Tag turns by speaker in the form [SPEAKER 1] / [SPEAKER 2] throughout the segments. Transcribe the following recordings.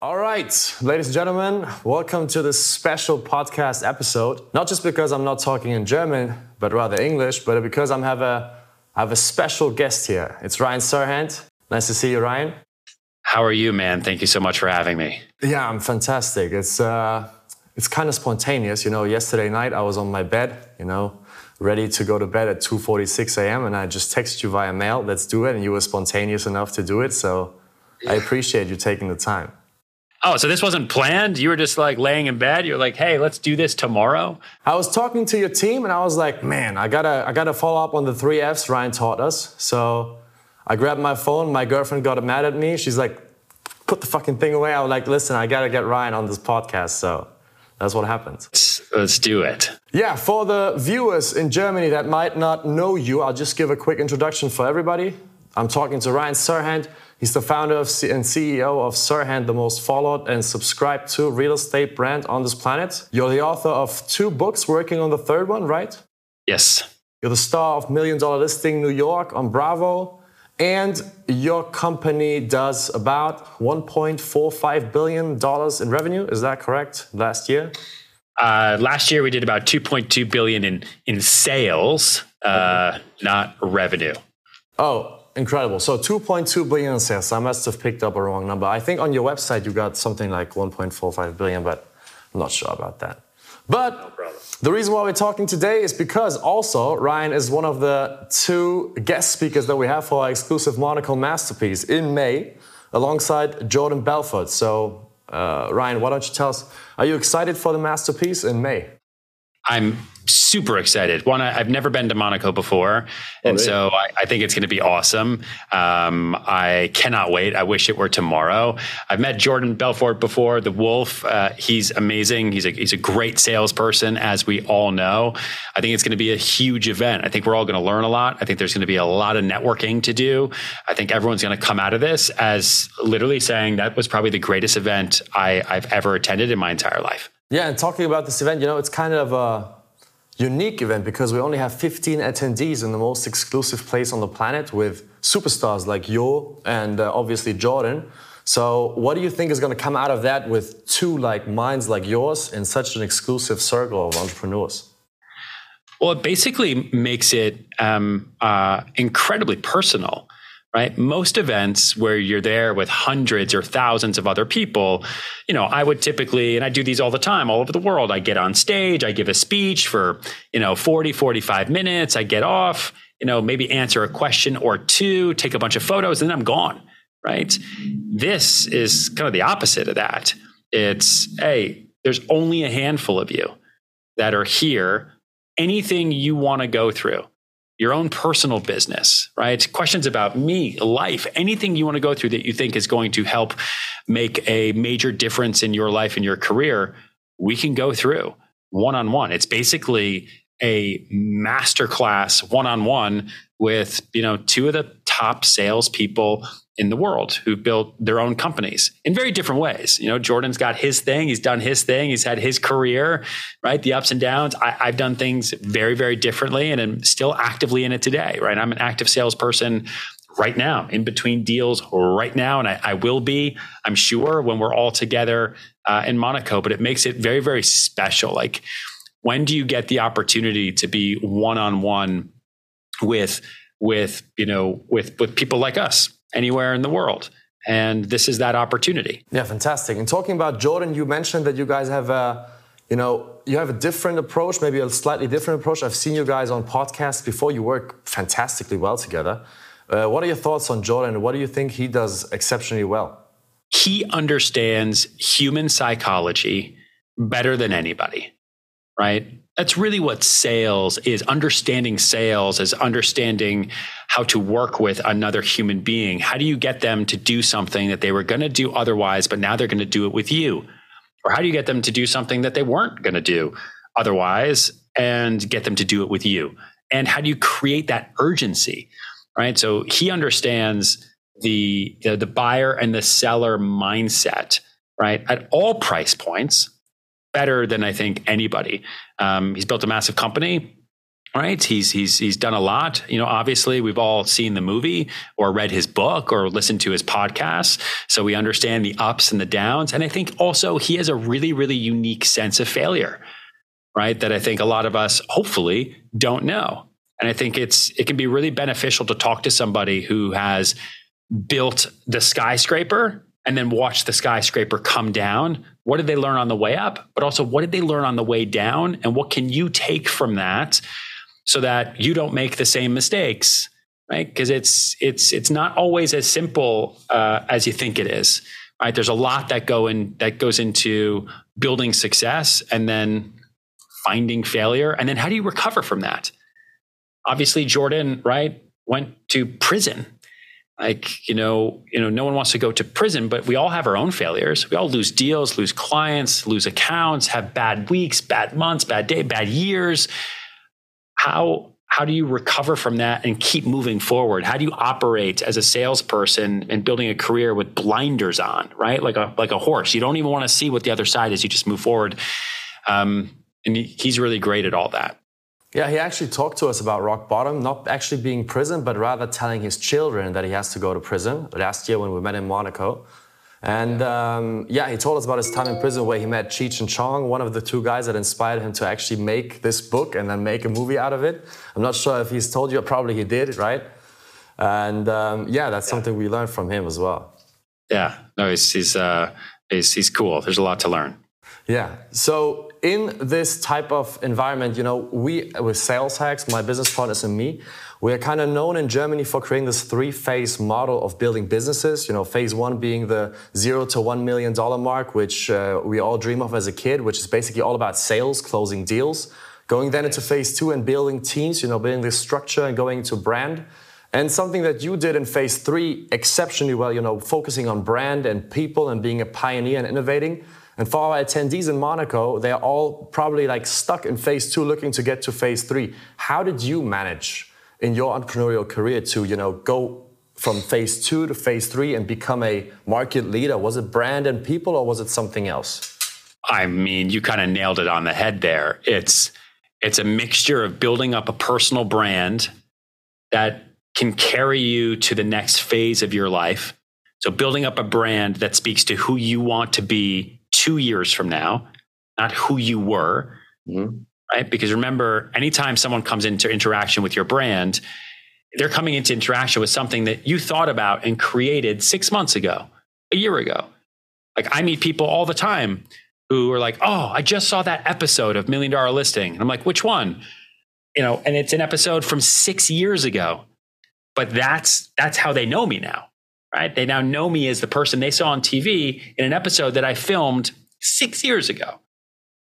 [SPEAKER 1] All right, ladies and gentlemen, welcome to this special podcast episode. Not just because I'm not talking in German, but rather English, but because I'm have a I have a special guest here. It's Ryan Serhant. Nice to see you, Ryan.
[SPEAKER 2] How are you, man? Thank you so much for having me.
[SPEAKER 1] Yeah, I'm fantastic. It's uh, it's kind of spontaneous. You know, yesterday night I was on my bed. You know, ready to go to bed at 2:46 a.m. and I just texted you via mail. Let's do it, and you were spontaneous enough to do it. So I appreciate you taking the time.
[SPEAKER 2] Oh, so this wasn't planned? You were just like laying in bed. You're like, "Hey, let's do this tomorrow."
[SPEAKER 1] I was talking to your team, and I was like, "Man, I gotta, I gotta follow up on the three Fs Ryan taught us." So I grabbed my phone. My girlfriend got mad at me. She's like, "Put the fucking thing away." I was like, "Listen, I gotta get Ryan on this podcast." So that's what happened.
[SPEAKER 2] Let's, do it.
[SPEAKER 1] Yeah, for the viewers in Germany that might not know you, I'll just give a quick introduction for everybody. I'm talking to Ryan Serhant. He's the founder of C- and CEO of Serhant, the most followed and subscribed to real estate brand on this planet. You're the author of two books, working on the third one, right?
[SPEAKER 2] Yes.
[SPEAKER 1] You're the star of Million Dollar Listing New York on Bravo. And your company does about $1.45 billion in revenue. Is that correct? Last year?
[SPEAKER 2] Uh, last year we did about 2.2 billion in in sales, uh, not revenue.
[SPEAKER 1] Oh, Incredible. So 2.2 billion in sales. I must have picked up a wrong number. I think on your website you got something like 1.45 billion, but I'm not sure about that. But no the reason why we're talking today is because also Ryan is one of the two guest speakers that we have for our exclusive Monaco Masterpiece in May, alongside Jordan Belfort. So, uh, Ryan, why don't you tell us? Are you excited for the Masterpiece in May?
[SPEAKER 2] I'm super excited. One, I, have never been to Monaco before, and oh, really? so I, I, think it's going to be awesome. Um, I cannot wait. I wish it were tomorrow. I've met Jordan Belfort before, the Wolf. Uh, he's amazing. He's a he's a great salesperson, as we all know. I think it's going to be a huge event. I think we're all going to learn a lot. I think there's going to be a lot of networking to do. I think everyone's going to come out of this as literally saying that was probably the greatest event I, I've ever attended in my entire life.
[SPEAKER 1] Yeah, and talking about this event, you know, it's kind of a unique event because we only have 15 attendees in the most exclusive place on the planet with superstars like you and uh, obviously Jordan. So, what do you think is going to come out of that with two like minds like yours in such an exclusive circle of entrepreneurs?
[SPEAKER 2] Well, it basically makes it um, uh, incredibly personal right? Most events where you're there with hundreds or thousands of other people, you know, I would typically, and I do these all the time all over the world. I get on stage, I give a speech for, you know, 40, 45 minutes, I get off, you know, maybe answer a question or two, take a bunch of photos, and then I'm gone, right? This is kind of the opposite of that. It's, hey, there's only a handful of you that are here. Anything you want to go through, your own personal business, right? Questions about me, life, anything you want to go through that you think is going to help make a major difference in your life and your career, we can go through one on one. It's basically a masterclass one on one with, you know, two of the top salespeople in the world who built their own companies in very different ways. You know, Jordan's got his thing, he's done his thing, he's had his career, right? The ups and downs. I, have done things very, very differently and I'm still actively in it today, right? I'm an active salesperson right now, in between deals right now. And I, I will be, I'm sure, when we're all together uh, in Monaco, but it makes it very, very special. Like, when do you get the opportunity to be one on one with with you know with with people like us anywhere in the world. And this is that opportunity.
[SPEAKER 1] Yeah, fantastic. And talking about Jordan, you mentioned that you guys have a, you know, you have a different approach, maybe a slightly different approach. I've seen you guys on podcasts before. You work fantastically well together. Uh, what are your thoughts on Jordan? What do you think he does exceptionally well?
[SPEAKER 2] He understands human psychology better than anybody, right? That's really what sales is understanding sales is understanding how to work with another human being. How do you get them to do something that they were going to do otherwise but now they're going to do it with you? Or how do you get them to do something that they weren't going to do otherwise and get them to do it with you? And how do you create that urgency right? So he understands the the, the buyer and the seller mindset right at all price points better than I think anybody. Um, he's built a massive company. right? He's he's he's done a lot. You know, obviously we've all seen the movie or read his book or listened to his podcast, so we understand the ups and the downs. And I think also he has a really really unique sense of failure, right? That I think a lot of us hopefully don't know. And I think it's it can be really beneficial to talk to somebody who has built the skyscraper and then watch the skyscraper come down. What did they learn on the way up? But also, what did they learn on the way down? And what can you take from that so that you don't make the same mistakes, right? Because it's it's it's not always as simple uh, as you think it is, right? There's a lot that go in that goes into building success and then finding failure, and then how do you recover from that? Obviously, Jordan, right, went to prison. Like you know, you know, no one wants to go to prison, but we all have our own failures. We all lose deals, lose clients, lose accounts, have bad weeks, bad months, bad day, bad years how how do you recover from that and keep moving forward? How do you operate as a salesperson and building a career with blinders on, right? Like a like a horse. You don't even want to see what the other side is. You just move forward. Um, and he's really great at all that.
[SPEAKER 1] Yeah, he actually talked to us about rock bottom, not actually being prison, but rather telling his children that he has to go to prison. Last year when we met in Monaco, and um, yeah, he told us about his time in prison where he met Cheech and Chong, one of the two guys that inspired him to actually make this book and then make a movie out of it. I'm not sure if he's told you, probably he did, right? And um, yeah, that's yeah. something we learned from him as well.
[SPEAKER 2] Yeah, no, he's he's, uh, he's he's cool. There's a lot to learn.
[SPEAKER 1] Yeah. So in this type of environment, you know, we with Sales Hacks, my business partners and me, we are kind of known in Germany for creating this three-phase model of building businesses. You know, phase one being the zero to one million dollar mark, which uh, we all dream of as a kid, which is basically all about sales, closing deals. Going then into phase two and building teams. You know, building this structure and going into brand. And something that you did in phase three exceptionally well. You know, focusing on brand and people and being a pioneer and innovating. And for our attendees in Monaco, they're all probably like stuck in phase two, looking to get to phase three. How did you manage in your entrepreneurial career to you know go from phase two to phase three and become a market leader? Was it brand and people, or was it something else?
[SPEAKER 2] I mean, you kind of nailed it on the head there. It's it's a mixture of building up a personal brand that can carry you to the next phase of your life. So building up a brand that speaks to who you want to be two years from now, not who you were. Mm-hmm right? Because remember, anytime someone comes into interaction with your brand, they're coming into interaction with something that you thought about and created six months ago, a year ago. Like I meet people all the time who are like, "Oh, I just saw that episode of Million Dollar Listing," and I'm like, "Which one?" You know, and it's an episode from six years ago, but that's that's how they know me now, right? They now know me as the person they saw on TV in an episode that I filmed six years ago.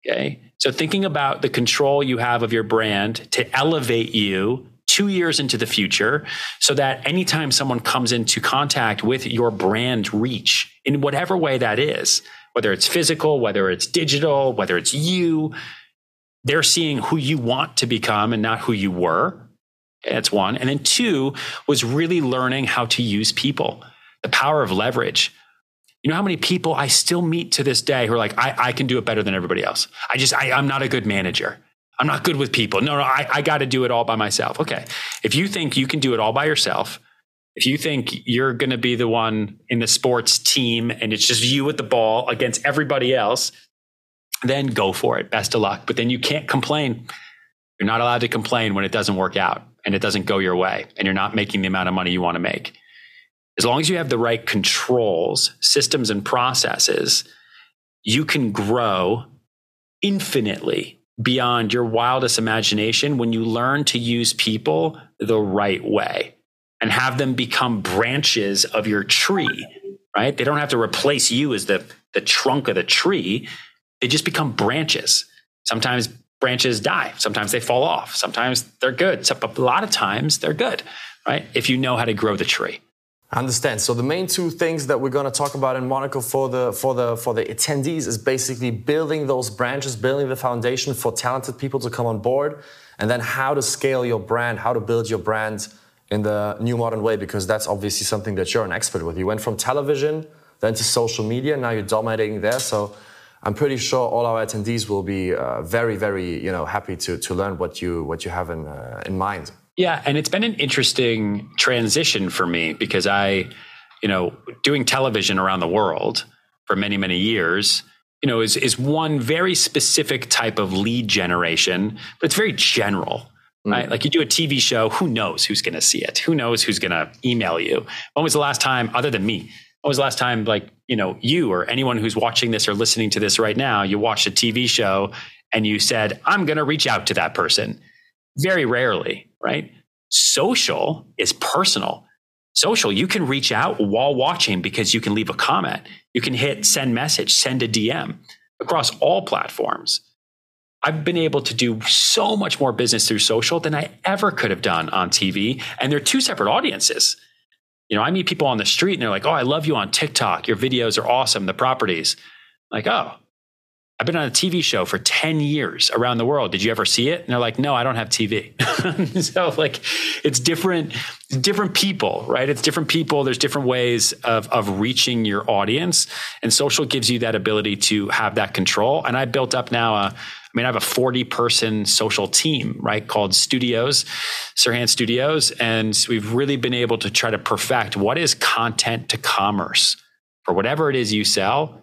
[SPEAKER 2] Okay. So thinking about the control you have of your brand to elevate you two years into the future so that anytime someone comes into contact with your brand reach in whatever way that is, whether it's physical, whether it's digital, whether it's you, they're seeing who you want to become and not who you were. That's one. And then two was really learning how to use people, the power of leverage. You know how many people I still meet to this day who are like, I, I can do it better than everybody else. I just, I, I'm not a good manager. I'm not good with people. No, no, I, I got to do it all by myself. Okay. If you think you can do it all by yourself, if you think you're going to be the one in the sports team and it's just you with the ball against everybody else, then go for it. Best of luck. But then you can't complain. You're not allowed to complain when it doesn't work out and it doesn't go your way and you're not making the amount of money you want to make as long as you have the right controls, systems, and processes, you can grow infinitely beyond your wildest imagination when you learn to use people the right way and have them become branches of your tree, right? They don't have to replace you as the, the trunk of the tree. They just become branches. Sometimes branches die. Sometimes they fall off. Sometimes they're good. A lot of times they're good, right? If you know how to grow the tree.
[SPEAKER 1] I understand. So the main two things that we're going to talk about in Monaco for the for the for the attendees is basically building those branches, building the foundation for talented people to come on board, and then how to scale your brand, how to build your brand in the new modern way, because that's obviously something that you're an expert with. You went from television then to social media, now you're dominating there. So I'm pretty sure all our attendees will be uh, very, very, you know, happy to to learn what you what you have in uh, in mind.
[SPEAKER 2] Yeah, and it's been an interesting transition for me because I, you know, doing television around the world for many many years, you know, is is one very specific type of lead generation, but it's very general. Mm. Right? Like you do a TV show, who knows who's going to see it? Who knows who's going to email you? When was the last time, other than me, when was the last time like you know you or anyone who's watching this or listening to this right now you watched a tv show and you said i'm going to reach out to that person very rarely right social is personal social you can reach out while watching because you can leave a comment you can hit send message send a dm across all platforms I've been able to do so much more business through social than I ever could have done on TV. And they're two separate audiences. You know, I meet people on the street and they're like, "Oh, I love you on TikTok. Your videos are awesome. The properties." like, "Oh, I've been on a TV show for 10 years around the world. Did you ever see it?" And they're like, "No, I don't have TV." so like it's different different people, right? It's different people. There's different ways of of reaching your audience and social gives you that ability to have that control. And I built up now a I mean, I have a 40 person social team, right, called Studios, Serhant Studios. And we've really been able to try to perfect what is content to commerce for whatever it is you sell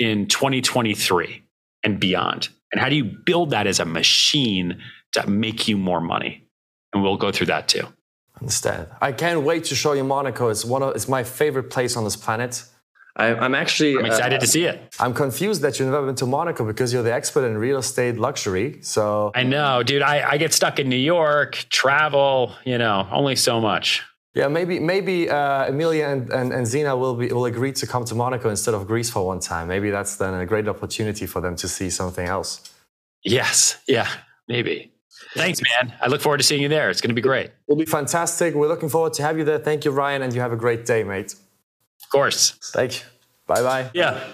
[SPEAKER 2] in 2023 and beyond. And how do you build that as a machine to make you more money? And we'll go through that too.
[SPEAKER 1] Understand. I can't wait to show you Monaco. It's one of it's my favorite place on this planet.
[SPEAKER 3] I, am actually.
[SPEAKER 2] I'm excited uh, to see it.
[SPEAKER 1] I'm confused that you've never been to Monaco because you're the expert in real estate luxury. So
[SPEAKER 2] I know, dude. I, I get stuck in New York, travel. You know, only so much.
[SPEAKER 1] Yeah, maybe maybe uh, Emilia and, and, and Zena will be will agree to come to Monaco instead of Greece for one time. Maybe that's then a great opportunity for them to see something else.
[SPEAKER 2] Yes. Yeah. Maybe. Thanks, man. I look forward to seeing you there. It's going to be great.
[SPEAKER 1] It'll be fantastic. We're looking forward to have you there. Thank you, Ryan, and you have a great day, mate.
[SPEAKER 2] Of course.
[SPEAKER 1] Thank you. Bye bye.
[SPEAKER 2] Yeah.